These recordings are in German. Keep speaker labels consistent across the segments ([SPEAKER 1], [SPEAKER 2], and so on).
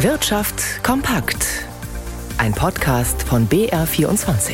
[SPEAKER 1] Wirtschaft kompakt. Ein Podcast von BR24.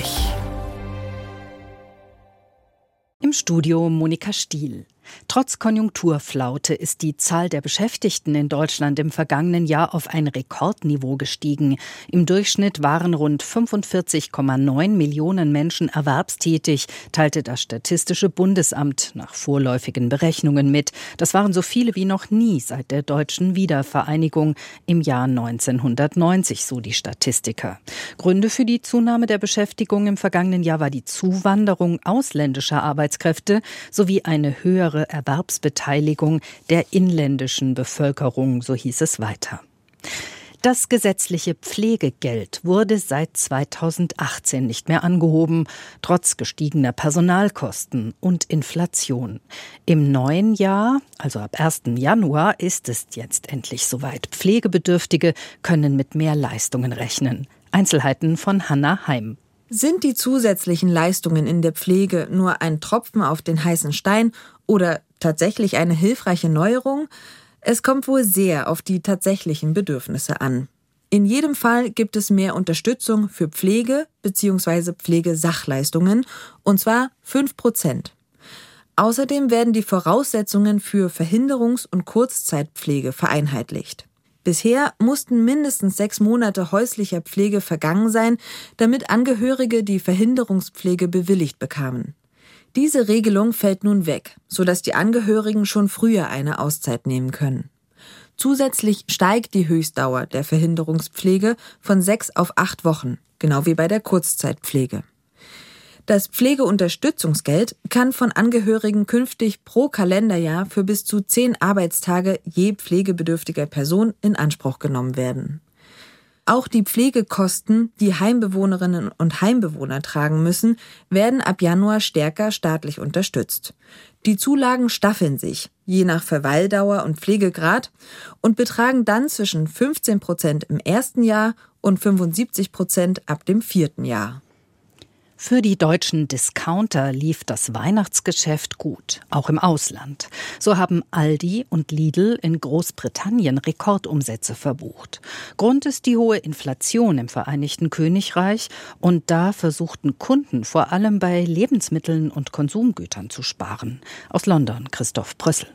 [SPEAKER 2] Im Studio Monika Stiel. Trotz Konjunkturflaute ist die Zahl der Beschäftigten in Deutschland im vergangenen Jahr auf ein Rekordniveau gestiegen. Im Durchschnitt waren rund 45,9 Millionen Menschen erwerbstätig, teilte das Statistische Bundesamt nach vorläufigen Berechnungen mit. Das waren so viele wie noch nie seit der deutschen Wiedervereinigung im Jahr 1990, so die Statistiker. Gründe für die Zunahme der Beschäftigung im vergangenen Jahr war die Zuwanderung ausländischer Arbeitskräfte sowie eine höhere höhere Erwerbsbeteiligung der inländischen Bevölkerung, so hieß es weiter. Das gesetzliche Pflegegeld wurde seit 2018 nicht mehr angehoben, trotz gestiegener Personalkosten und Inflation. Im neuen Jahr, also ab 1. Januar, ist es jetzt endlich soweit. Pflegebedürftige können mit mehr Leistungen rechnen. Einzelheiten von Hanna Heim.
[SPEAKER 3] Sind die zusätzlichen Leistungen in der Pflege nur ein Tropfen auf den heißen Stein oder tatsächlich eine hilfreiche Neuerung? Es kommt wohl sehr auf die tatsächlichen Bedürfnisse an. In jedem Fall gibt es mehr Unterstützung für Pflege bzw. Pflegesachleistungen, und zwar 5 Prozent. Außerdem werden die Voraussetzungen für Verhinderungs- und Kurzzeitpflege vereinheitlicht. Bisher mussten mindestens sechs Monate häuslicher Pflege vergangen sein, damit Angehörige die Verhinderungspflege bewilligt bekamen. Diese Regelung fällt nun weg, sodass die Angehörigen schon früher eine Auszeit nehmen können. Zusätzlich steigt die Höchstdauer der Verhinderungspflege von sechs auf acht Wochen, genau wie bei der Kurzzeitpflege. Das Pflegeunterstützungsgeld kann von Angehörigen künftig pro Kalenderjahr für bis zu zehn Arbeitstage je pflegebedürftiger Person in Anspruch genommen werden. Auch die Pflegekosten, die Heimbewohnerinnen und Heimbewohner tragen müssen, werden ab Januar stärker staatlich unterstützt. Die Zulagen staffeln sich, je nach Verweildauer und Pflegegrad, und betragen dann zwischen 15 Prozent im ersten Jahr und 75 Prozent ab dem vierten Jahr.
[SPEAKER 2] Für die deutschen Discounter lief das Weihnachtsgeschäft gut, auch im Ausland. So haben Aldi und Lidl in Großbritannien Rekordumsätze verbucht. Grund ist die hohe Inflation im Vereinigten Königreich und da versuchten Kunden vor allem bei Lebensmitteln und Konsumgütern zu sparen. Aus London Christoph Brüssel.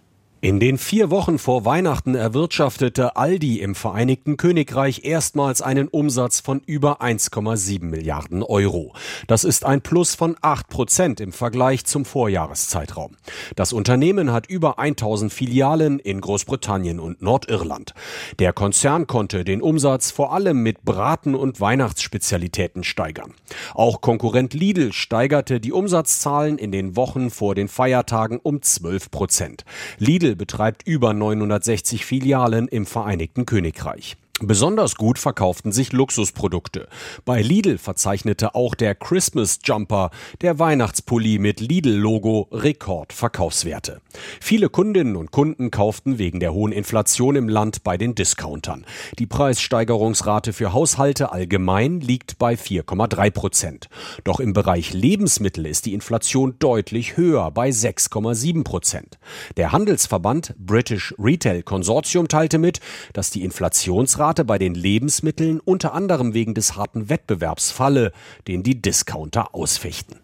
[SPEAKER 4] In den vier Wochen vor Weihnachten erwirtschaftete Aldi im Vereinigten Königreich erstmals einen Umsatz von über 1,7 Milliarden Euro. Das ist ein Plus von 8 Prozent im Vergleich zum Vorjahreszeitraum. Das Unternehmen hat über 1000 Filialen in Großbritannien und Nordirland. Der Konzern konnte den Umsatz vor allem mit Braten und Weihnachtsspezialitäten steigern. Auch Konkurrent Lidl steigerte die Umsatzzahlen in den Wochen vor den Feiertagen um 12 Prozent. Lidl betreibt über 960 Filialen im Vereinigten Königreich. Besonders gut verkauften sich Luxusprodukte. Bei Lidl verzeichnete auch der Christmas Jumper, der Weihnachtspulli mit Lidl-Logo, Rekordverkaufswerte. Viele Kundinnen und Kunden kauften wegen der hohen Inflation im Land bei den Discountern. Die Preissteigerungsrate für Haushalte allgemein liegt bei 4,3 Prozent. Doch im Bereich Lebensmittel ist die Inflation deutlich höher, bei 6,7 Prozent. Der Handelsverband British Retail Consortium teilte mit, dass die Inflationsrate Rate bei den Lebensmitteln unter anderem wegen des harten Wettbewerbs falle, den die Discounter ausfechten.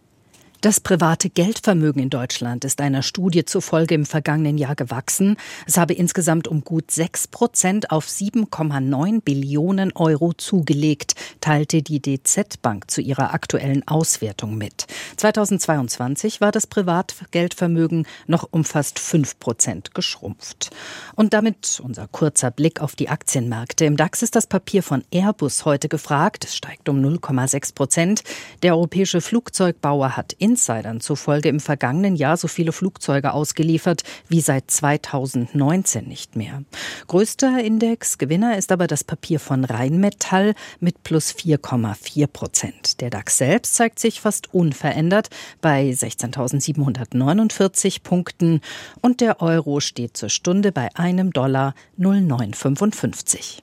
[SPEAKER 2] Das private Geldvermögen in Deutschland ist einer Studie zufolge im vergangenen Jahr gewachsen. Es habe insgesamt um gut 6 Prozent auf 7,9 Billionen Euro zugelegt, teilte die DZ Bank zu ihrer aktuellen Auswertung mit. 2022 war das Privatgeldvermögen noch um fast 5 Prozent geschrumpft. Und damit unser kurzer Blick auf die Aktienmärkte. Im DAX ist das Papier von Airbus heute gefragt. Es steigt um 0,6 Prozent. Der europäische Flugzeugbauer hat in Insidern zufolge im vergangenen Jahr so viele Flugzeuge ausgeliefert wie seit 2019 nicht mehr. Größter Indexgewinner ist aber das Papier von Rheinmetall mit plus 4,4 Prozent. Der DAX selbst zeigt sich fast unverändert bei 16.749 Punkten und der Euro steht zur Stunde bei einem Dollar 0,955.